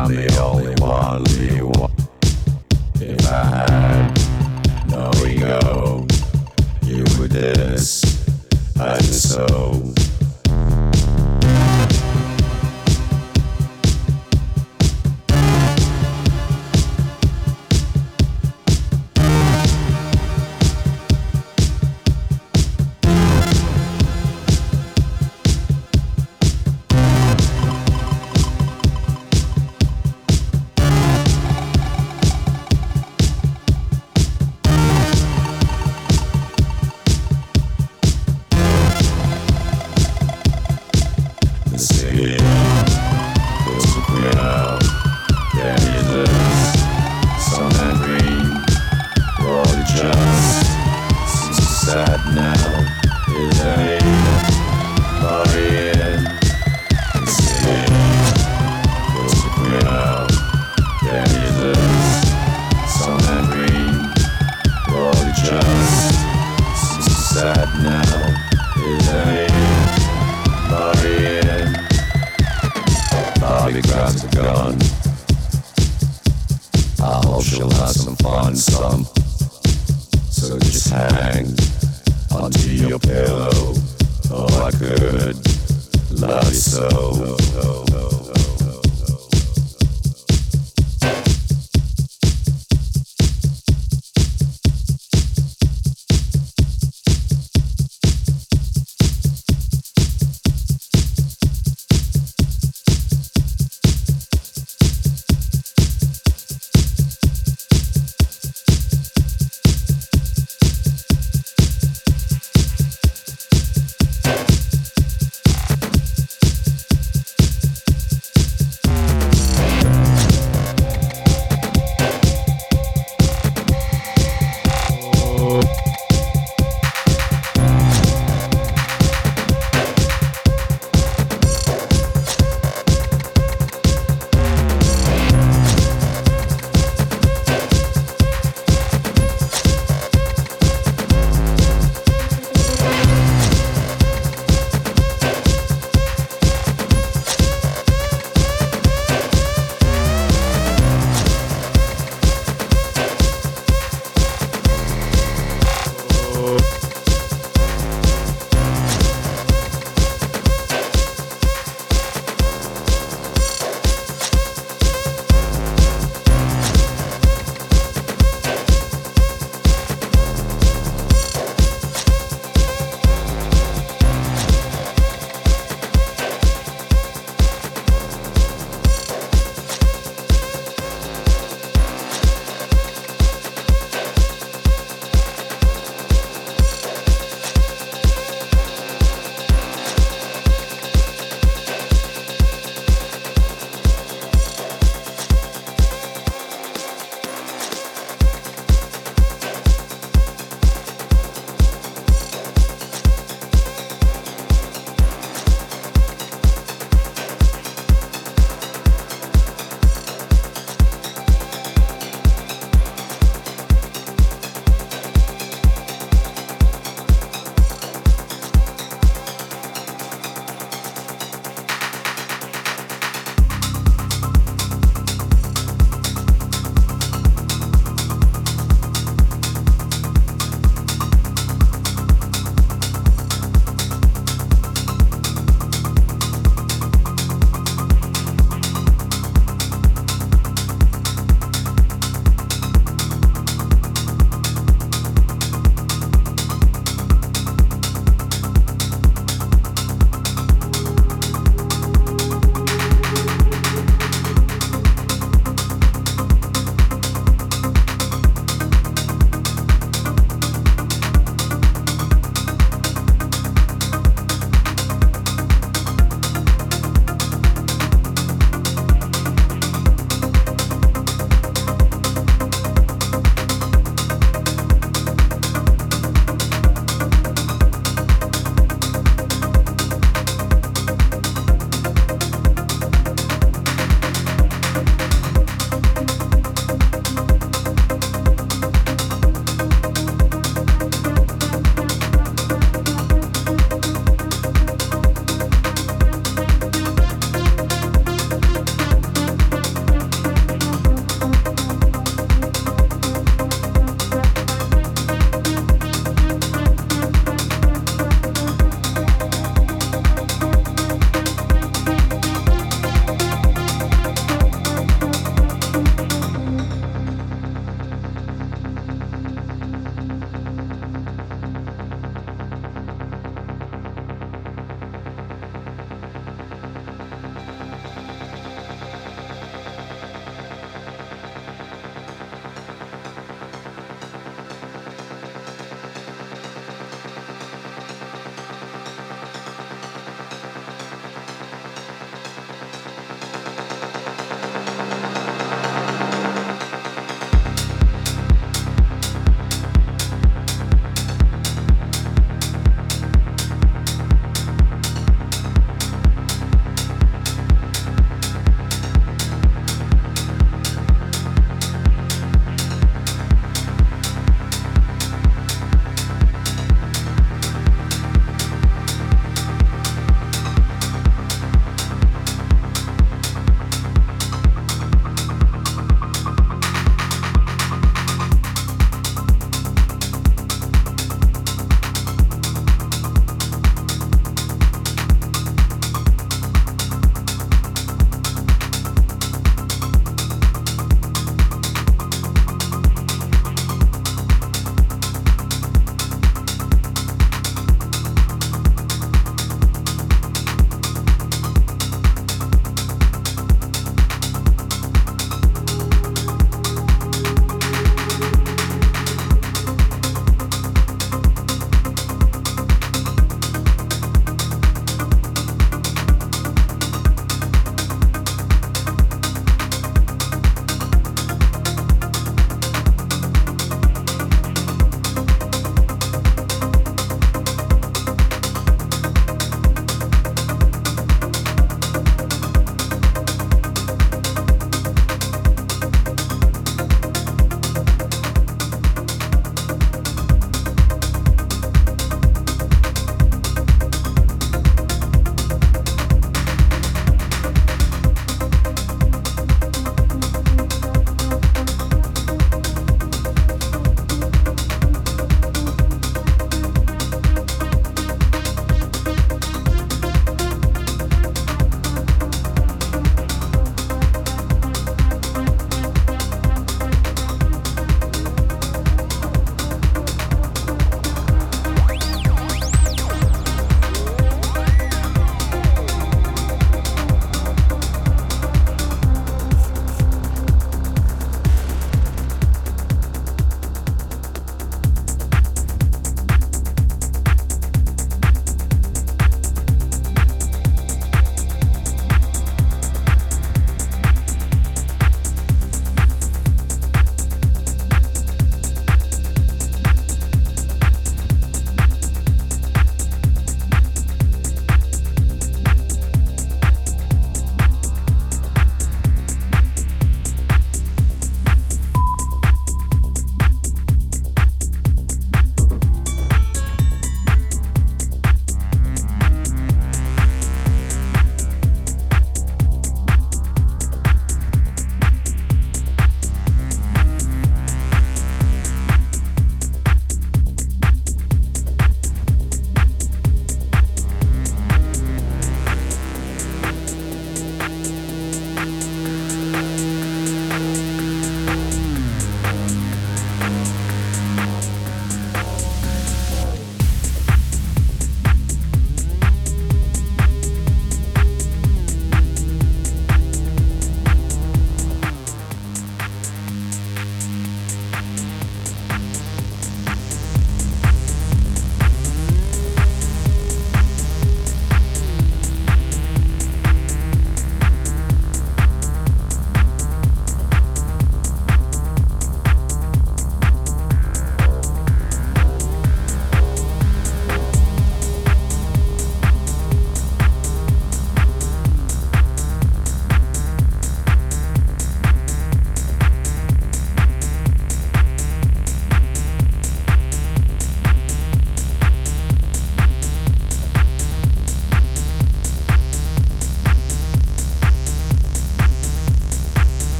I'm the only one. If I had no ego, you would so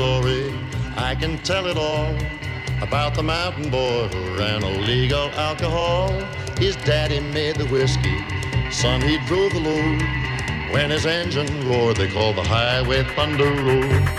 story, I can tell it all about the mountain boy who ran illegal alcohol. His daddy made the whiskey, son he drove the load. When his engine roared, they called the highway Thunder Road.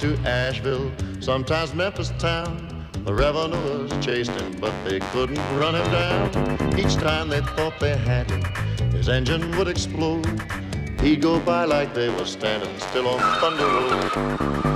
To Asheville, sometimes Memphis town. The revenuers chased him, but they couldn't run him down. Each time they thought they had him, his engine would explode. He'd go by like they were standing still on Thunder Road.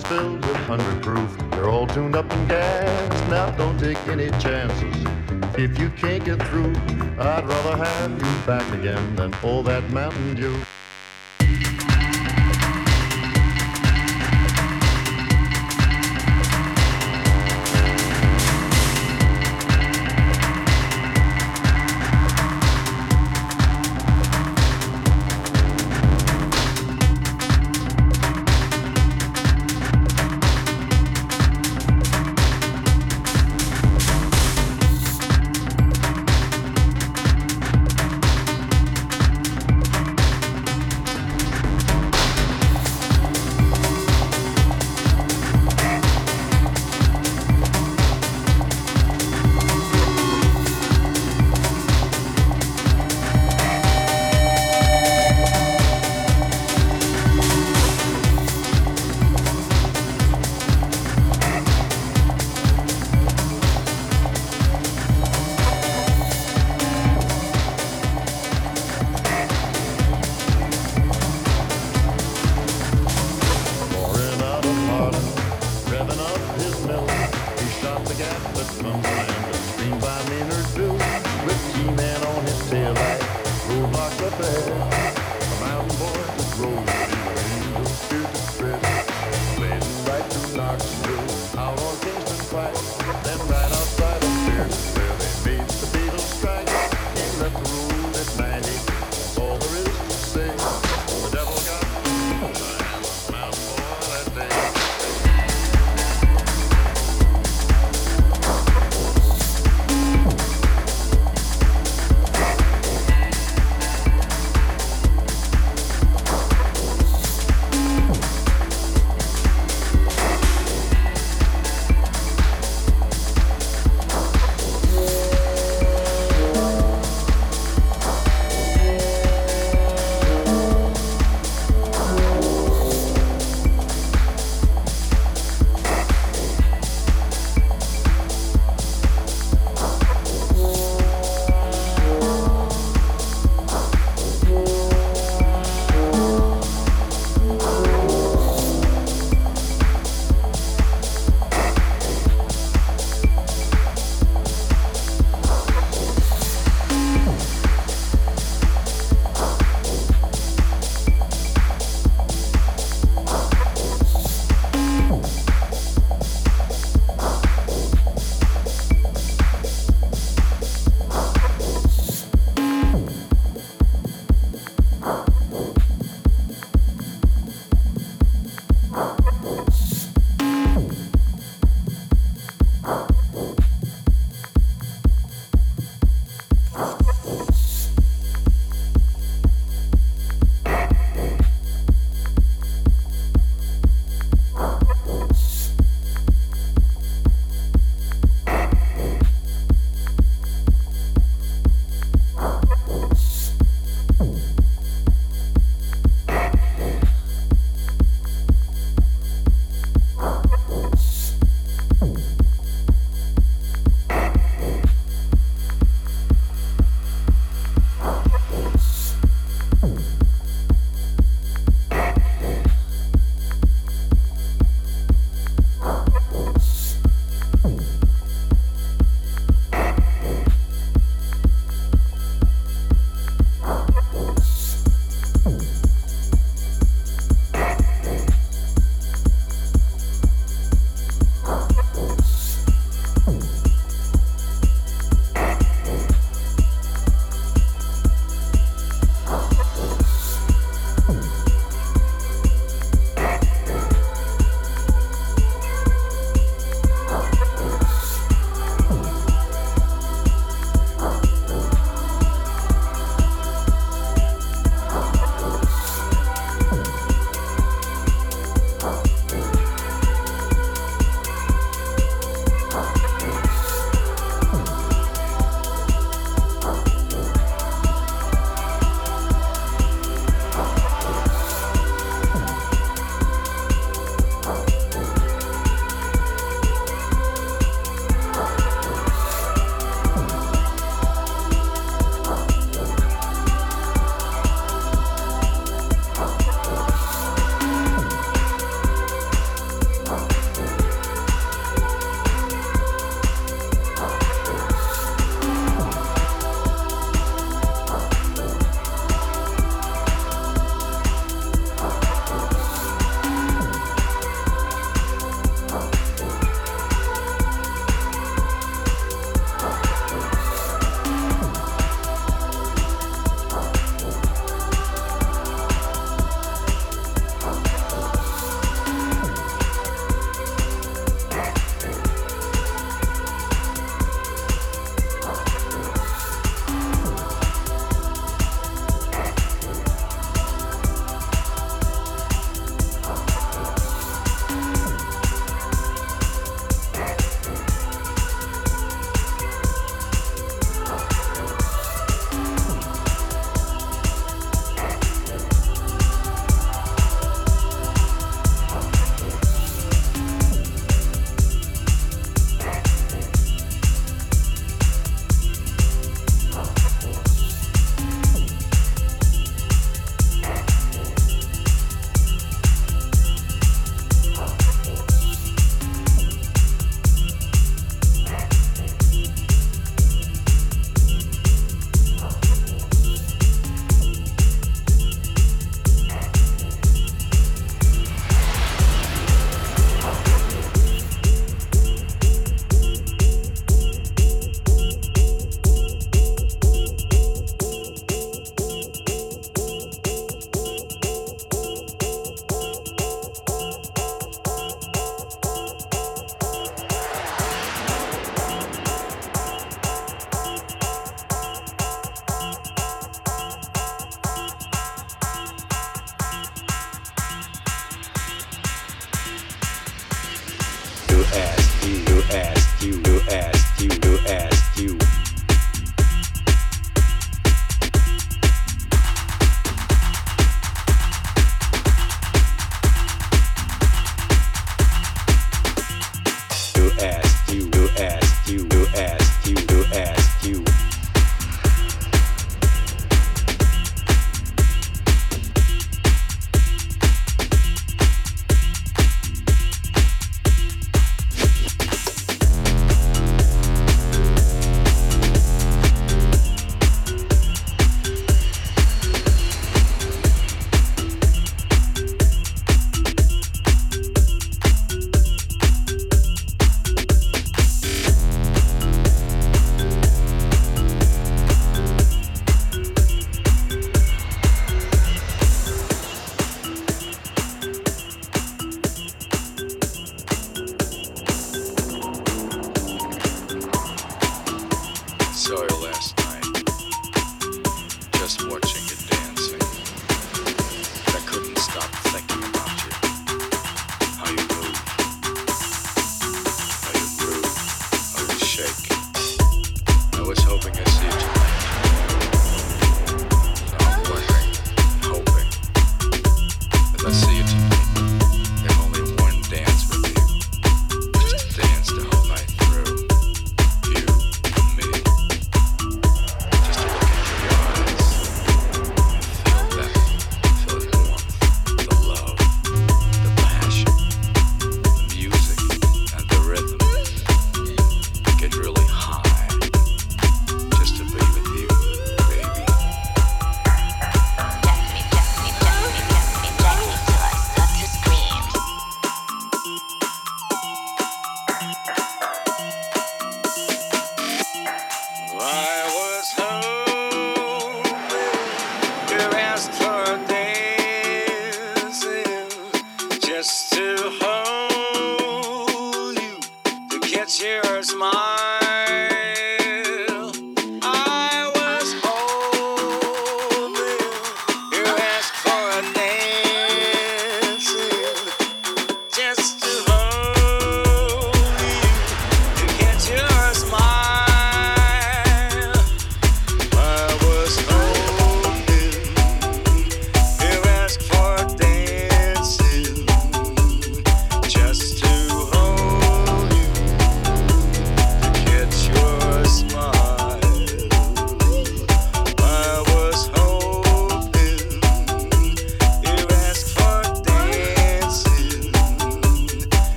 Filled with 100 proof. They're all tuned up and gas. Now don't take any chances. If you can't get through, I'd rather have you back again than all that Mountain Dew.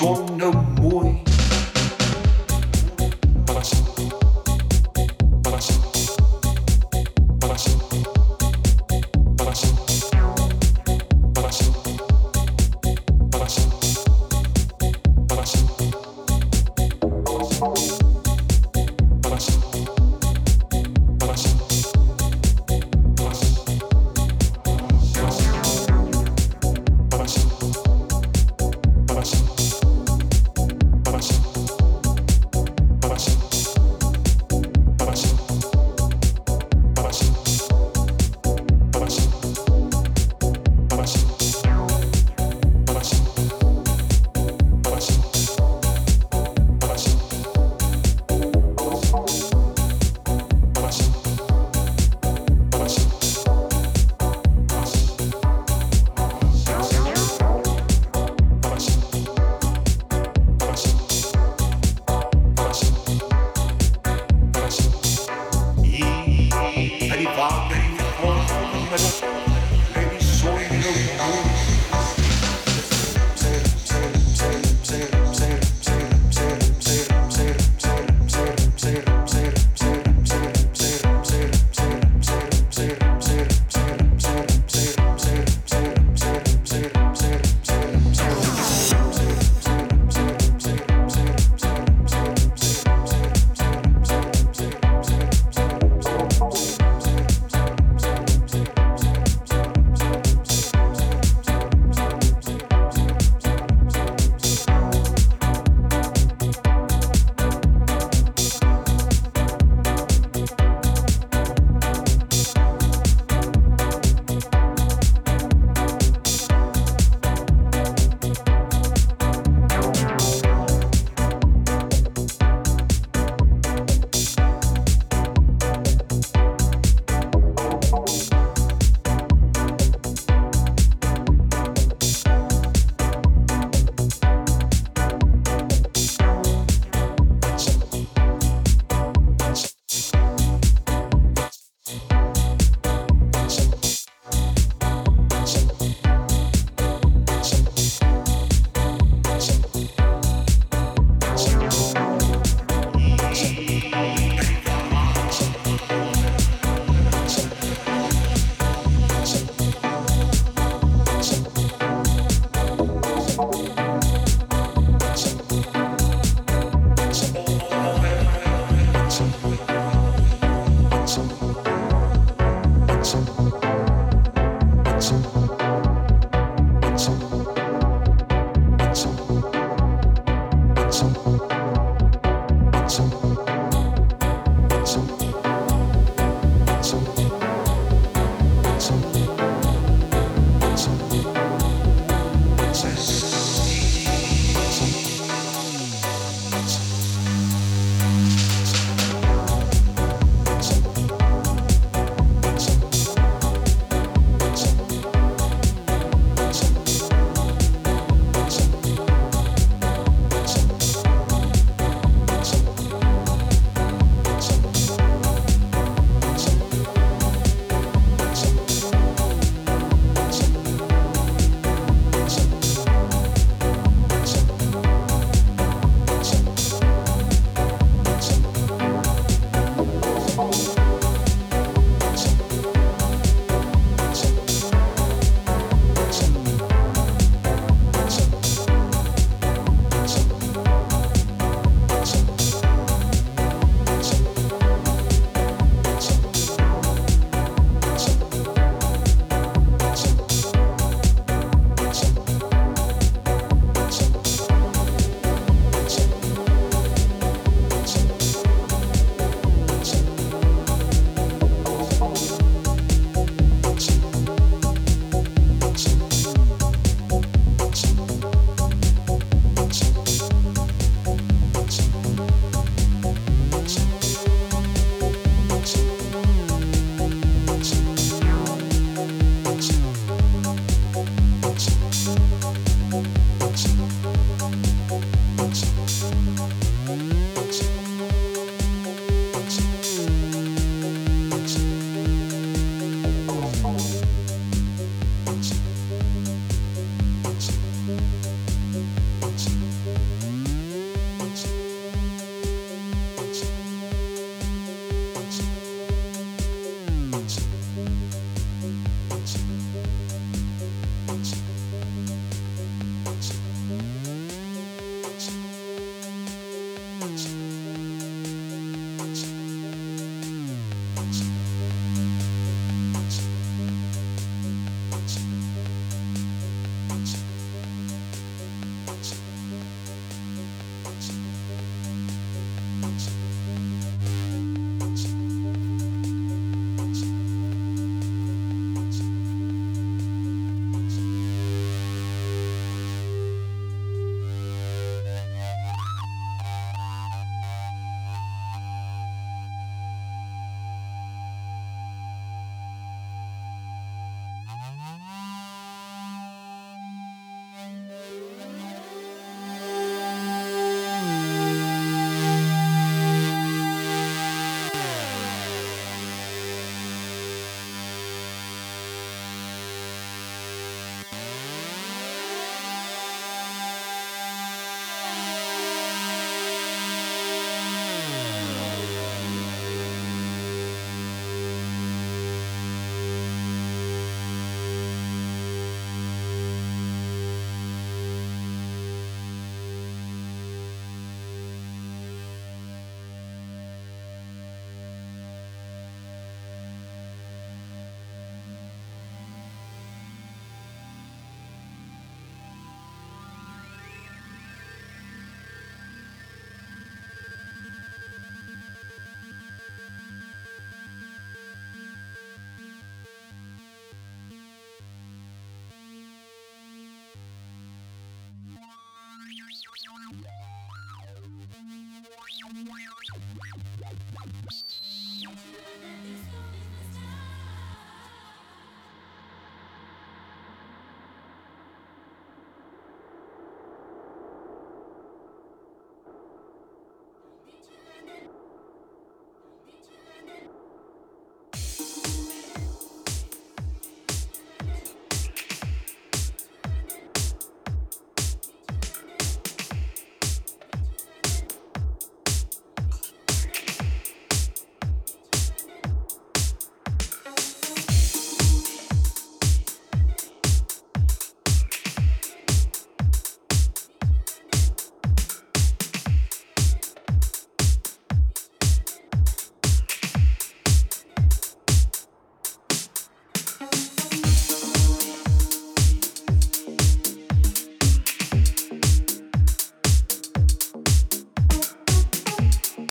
One.